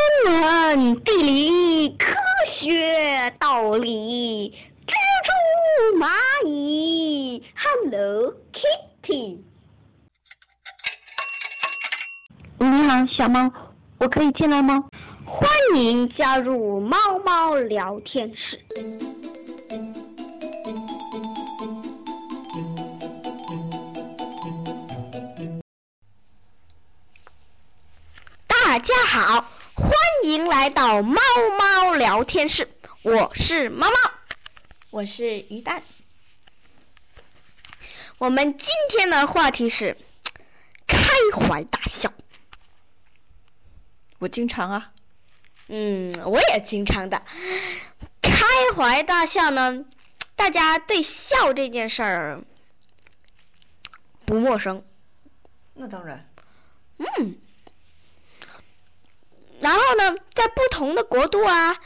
天文、地理、科学、道理，蜘蛛、蚂蚁，Hello Kitty。你好，小猫，我可以进来吗？欢迎加入猫猫聊天室。大家好，欢迎来到猫猫聊天室，我是猫猫，我是鱼蛋。我们今天的话题是开怀大笑。我经常啊，嗯，我也经常的开怀大笑呢。大家对笑这件事儿不陌生，那当然。嗯。然后呢，在不同的国度啊，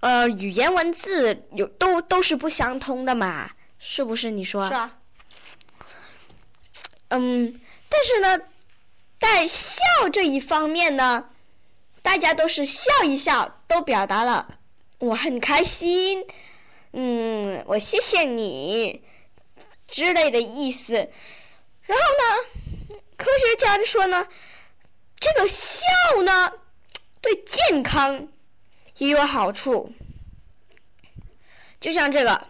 呃，语言文字有都都是不相通的嘛，是不是？你说？是啊。嗯，但是呢，在笑这一方面呢，大家都是笑一笑，都表达了我很开心，嗯，我谢谢你之类的意思。然后呢，科学家就说呢，这个笑呢。对健康也有好处，就像这个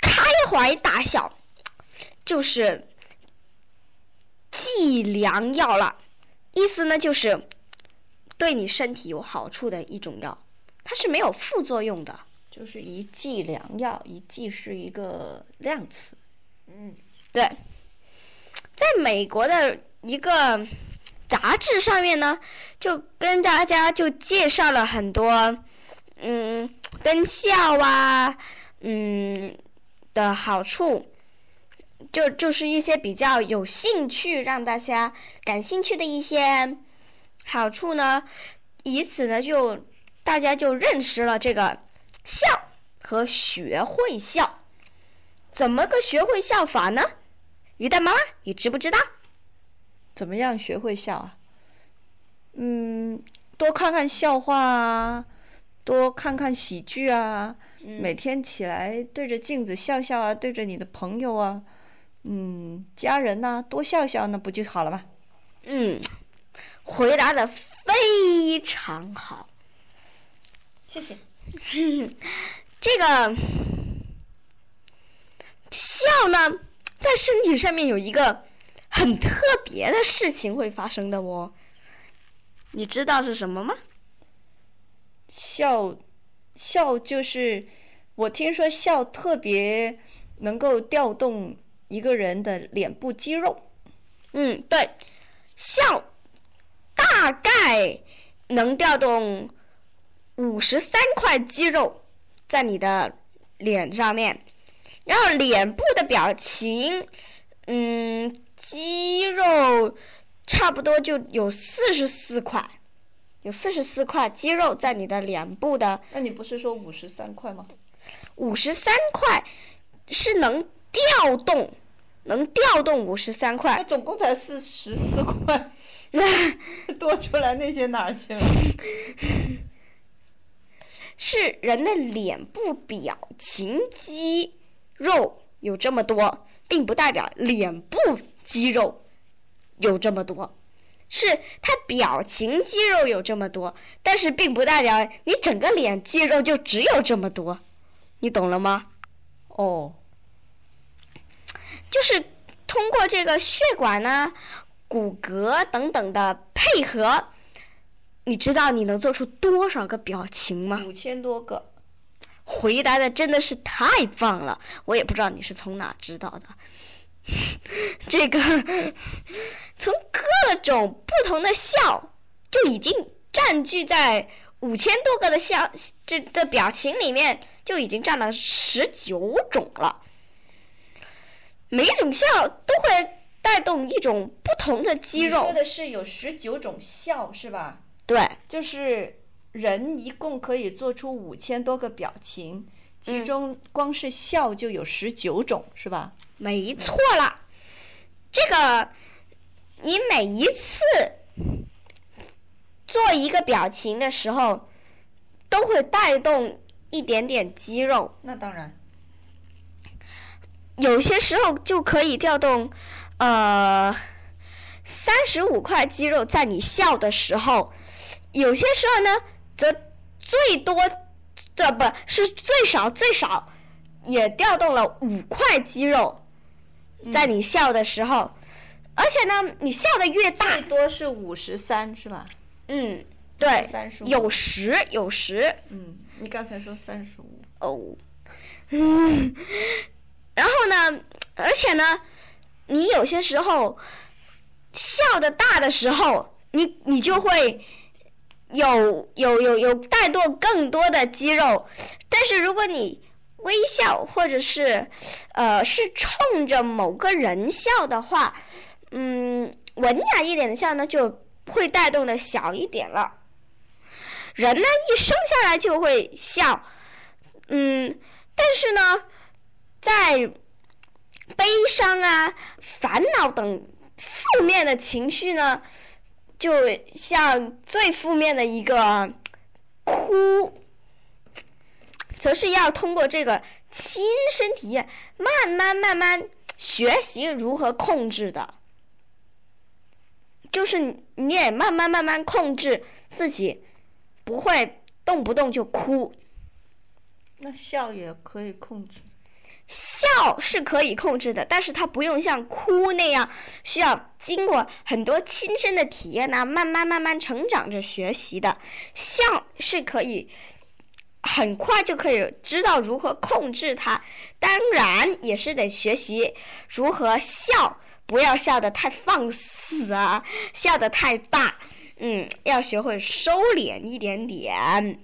开怀大笑，就是剂良药了。意思呢，就是对你身体有好处的一种药，它是没有副作用的。就是一剂良药，一剂是一个量词。嗯，对，在美国的一个。杂志上面呢，就跟大家就介绍了很多，嗯，跟笑啊，嗯的好处，就就是一些比较有兴趣让大家感兴趣的一些好处呢，以此呢就大家就认识了这个笑和学会笑，怎么个学会笑法呢？鱼蛋妈妈，你知不知道？怎么样学会笑啊？嗯，多看看笑话啊，多看看喜剧啊。每天起来对着镜子笑笑啊，对着你的朋友啊，嗯，家人呐，多笑笑，那不就好了吗？嗯，回答的非常好，谢谢。这个笑呢，在身体上面有一个。很特别的事情会发生的哦，你知道是什么吗？笑，笑就是我听说笑特别能够调动一个人的脸部肌肉。嗯，对，笑大概能调动五十三块肌肉在你的脸上面，然后脸部的表情，嗯。肌肉差不多就有四十四块，有四十四块肌肉在你的脸部的。那你不是说五十三块吗？五十三块是能调动，能调动五十三块。那总共才四十四块，多出来那些哪去了？是人的脸部表情肌肉有这么多，并不代表脸部。肌肉有这么多，是他表情肌肉有这么多，但是并不代表你整个脸肌肉就只有这么多，你懂了吗？哦，就是通过这个血管呢、骨骼等等的配合，你知道你能做出多少个表情吗？五千多个。回答的真的是太棒了，我也不知道你是从哪知道的。这个从各种不同的笑就已经占据在五千多个的笑这的表情里面，就已经占了十九种了。每一种笑都会带动一种不同的肌肉。说的是有十九种笑是吧？对，就是人一共可以做出五千多个表情，其中光是笑就有十九种，是吧？没错了，这个你每一次做做一个表情的时候，都会带动一点点肌肉。那当然。有些时候就可以调动，呃，三十五块肌肉在你笑的时候，有些时候呢，则最多这不是最少最少也调动了五块肌肉，在你笑的时候，而且呢，你笑的越大，最多是五十三是吧？嗯，对，有十有十嗯，你刚才说三十五。哦，嗯，然后呢，而且呢，你有些时候笑的大的时候，你你就会有有有有带动更多的肌肉，但是如果你微笑或者是呃是冲着某个人笑的话，嗯，文雅一点的笑呢，就会带动的小一点了。人呢，一生下来就会笑，嗯，但是呢，在悲伤啊、烦恼等负面的情绪呢，就像最负面的一个哭，则是要通过这个亲身体验，慢慢慢慢学习如何控制的。就是你也慢慢慢慢控制自己，不会动不动就哭。那笑也可以控制。笑是可以控制的，但是它不用像哭那样，需要经过很多亲身的体验呐、慢慢慢慢成长着学习的。笑是可以很快就可以知道如何控制它，当然也是得学习如何笑，不要笑得太放肆啊，笑得太大，嗯，要学会收敛一点点。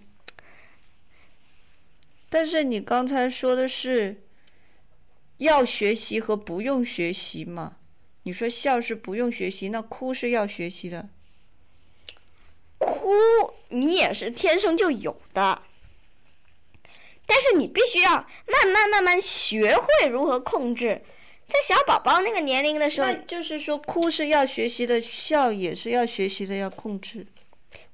但是你刚才说的是要学习和不用学习嘛？你说笑是不用学习，那哭是要学习的。哭你也是天生就有的，但是你必须要慢慢慢慢学会如何控制。在小宝宝那个年龄的时候，就是说，哭是要学习的，笑也是要学习的，要控制。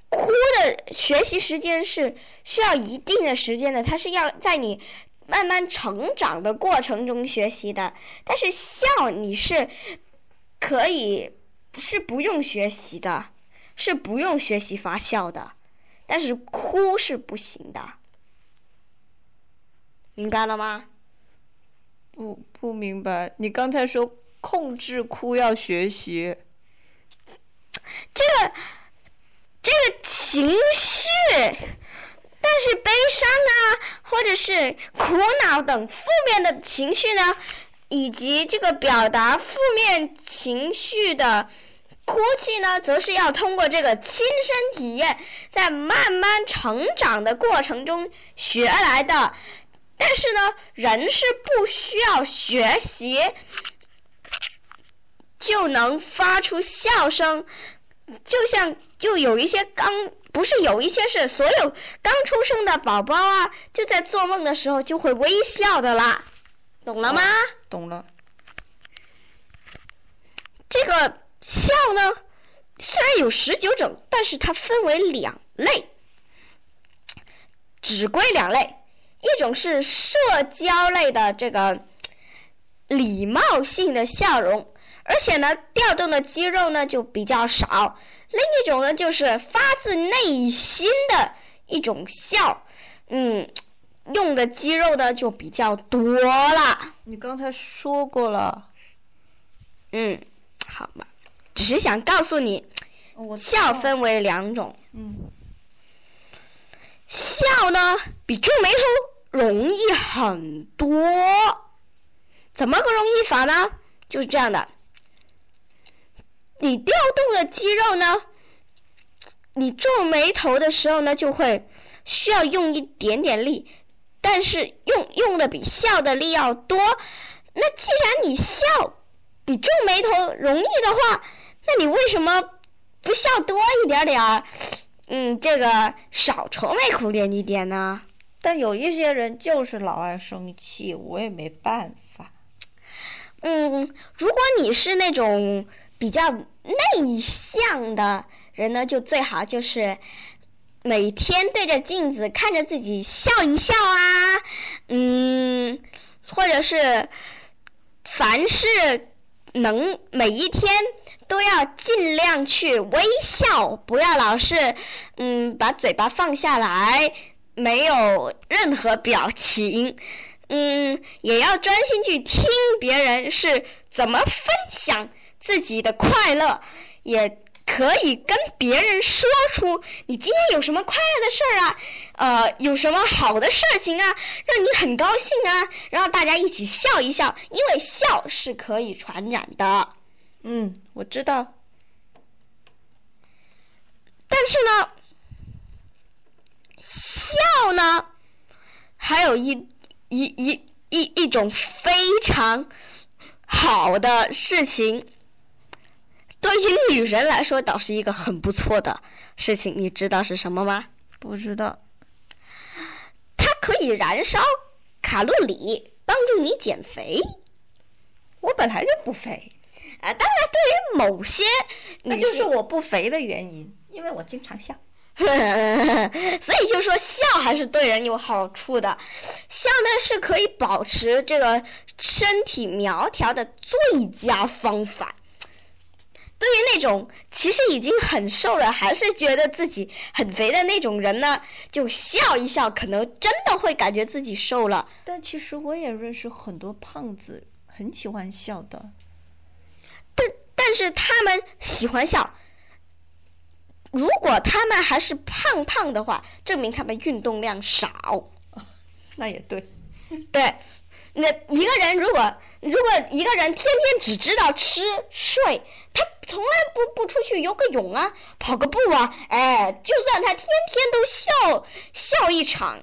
哭的学习时间是需要一定的时间的，它是要在你慢慢成长的过程中学习的。但是笑你是可以是不用学习的，是不用学习发笑的，但是哭是不行的，明白了吗？不不明白，你刚才说控制哭要学习，这个这个情绪，但是悲伤啊，或者是苦恼等负面的情绪呢，以及这个表达负面情绪的哭泣呢，则是要通过这个亲身体验，在慢慢成长的过程中学来的。但是呢，人是不需要学习就能发出笑声，就像就有一些刚不是有一些是所有刚出生的宝宝啊，就在做梦的时候就会微笑的啦，懂了吗？懂了。这个笑呢，虽然有十九种，但是它分为两类，只归两类。一种是社交类的这个礼貌性的笑容，而且呢，调动的肌肉呢就比较少。另一种呢，就是发自内心的一种笑，嗯，用的肌肉呢就比较多了。你刚才说过了，嗯，好吧，只是想告诉你，笑分为两种。嗯，笑呢比皱眉头容易很多。怎么个容易法呢？就是这样的，你调动的肌肉呢，你皱眉头的时候呢，就会需要用一点点力，但是用用的比笑的力要多。那既然你笑比皱眉头容易的话，那你为什么不笑多一点点儿？嗯，这个少愁眉苦脸一点呢？但有一些人就是老爱生气，我也没办法。嗯，如果你是那种比较内向的人呢，就最好就是每天对着镜子看着自己笑一笑啊，嗯，或者是凡是能每一天都要尽量去微笑，不要老是嗯把嘴巴放下来，没有任何表情。嗯，也要专心去听别人是怎么分享自己的快乐，也可以跟别人说出你今天有什么快乐的事儿啊，呃，有什么好的事情啊，让你很高兴啊，然后大家一起笑一笑，因为笑是可以传染的。嗯，我知道。但是呢，笑呢，还有一。一一一一种非常好的事情，对于女人来说倒是一个很不错的事情。你知道是什么吗？不知道。它可以燃烧卡路里，帮助你减肥。我本来就不肥。啊，当然，对于某些，那就是我不肥的原因，因为我经常笑。所以就说笑还是对人有好处的，笑呢是可以保持这个身体苗条的最佳方法。对于那种其实已经很瘦了，还是觉得自己很肥的那种人呢，就笑一笑，可能真的会感觉自己瘦了。但其实我也认识很多胖子，很喜欢笑的。但但是他们喜欢笑。如果他们还是胖胖的话，证明他们运动量少。那也对，对。那一个人如果如果一个人天天只知道吃睡，他从来不不出去游个泳啊，跑个步啊，哎，就算他天天都笑笑一场，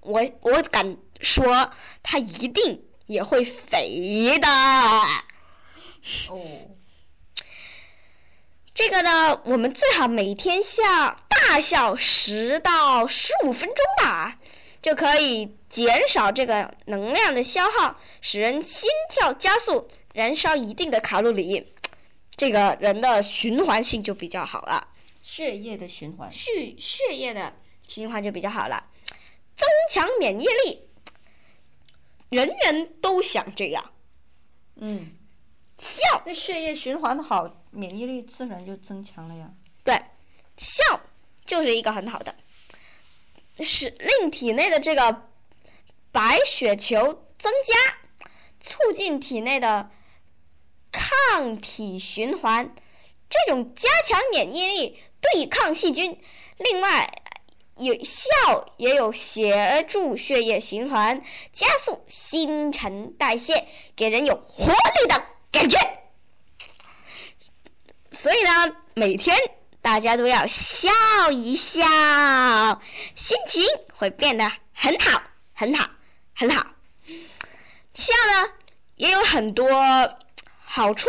我我敢说他一定也会肥的。哦。这个呢，我们最好每天笑大笑十到十五分钟吧，就可以减少这个能量的消耗，使人心跳加速，燃烧一定的卡路里，这个人的循环性就比较好了。血液的循环，血血液的循环就比较好了，增强免疫力，人人都想这样。嗯，笑，那血液循环的好。免疫力自然就增强了呀。对，笑就是一个很好的，使令体内的这个白血球增加，促进体内的抗体循环，这种加强免疫力，对抗细菌。另外，有笑也有协助血液循环，加速新陈代谢，给人有活力的感觉。所以呢，每天大家都要笑一笑，心情会变得很好，很好，很好。笑呢也有很多好处，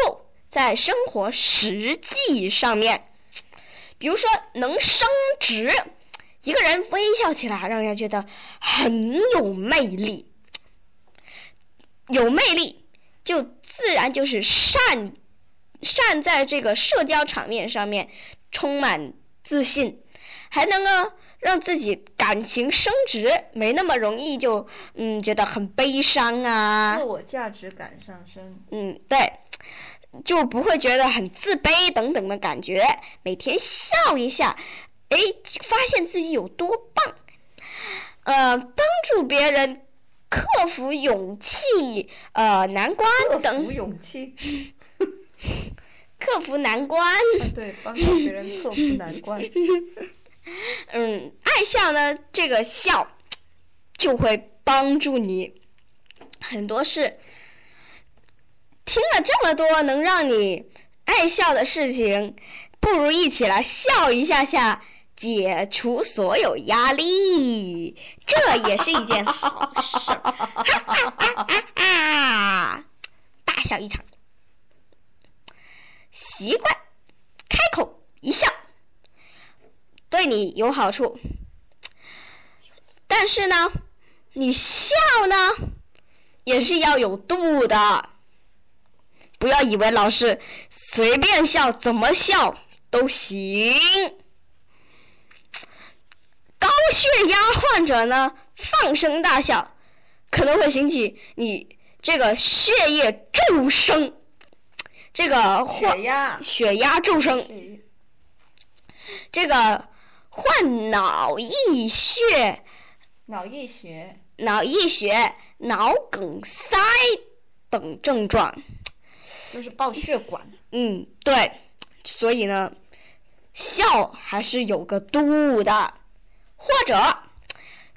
在生活实际上面，比如说能升职，一个人微笑起来，让人家觉得很有魅力，有魅力就自然就是善。善在这个社交场面上面充满自信，还能够让自己感情升值，没那么容易就嗯觉得很悲伤啊。自我价值感上升。嗯，对，就不会觉得很自卑等等的感觉。每天笑一下，哎，发现自己有多棒，呃，帮助别人克服勇气呃难关等。克服勇气。克服难关。啊对，帮助别人克服难关。嗯，爱笑呢，这个笑就会帮助你很多事。听了这么多能让你爱笑的事情，不如一起来笑一下下，解除所有压力，这也是一件好事。哈哈哈哈哈！大笑一场。习惯开口一笑，对你有好处。但是呢，你笑呢，也是要有度的。不要以为老师随便笑，怎么笑都行。高血压患者呢，放声大笑，可能会引起你这个血液骤升，这个血压，血压骤升，这个患脑溢血、脑溢血，脑溢血、脑梗塞等症状。就是爆血管。嗯，对，所以呢，笑还是有个度的，或者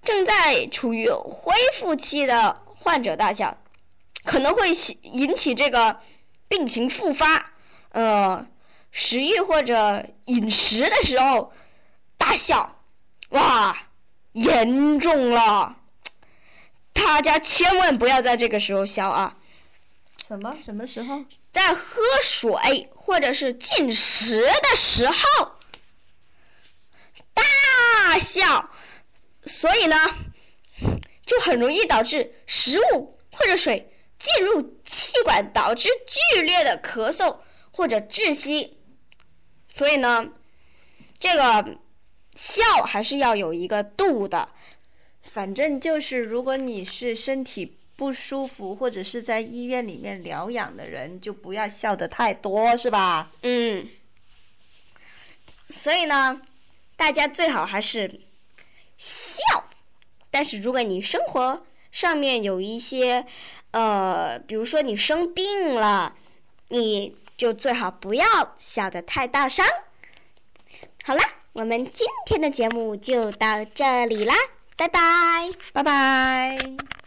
正在处于恢复期的患者大笑，可能会引起这个病情复发。呃，食欲或者饮食的时候大笑，哇，严重了！大家千万不要在这个时候笑啊！什么什么时候？在喝水或者是进食的时候大笑，所以呢，就很容易导致食物或者水进入气管，导致剧烈的咳嗽或者窒息。所以呢，这个笑还是要有一个度的。反正就是，如果你是身体不舒服或者是在医院里面疗养的人，就不要笑得太多，是吧？嗯，所以呢，大家最好还是笑。但是如果你生活上面有一些，呃，比如说你生病了，你就最好不要笑得太大声。好啦，我们今天的节目就到这里啦，拜拜。拜拜。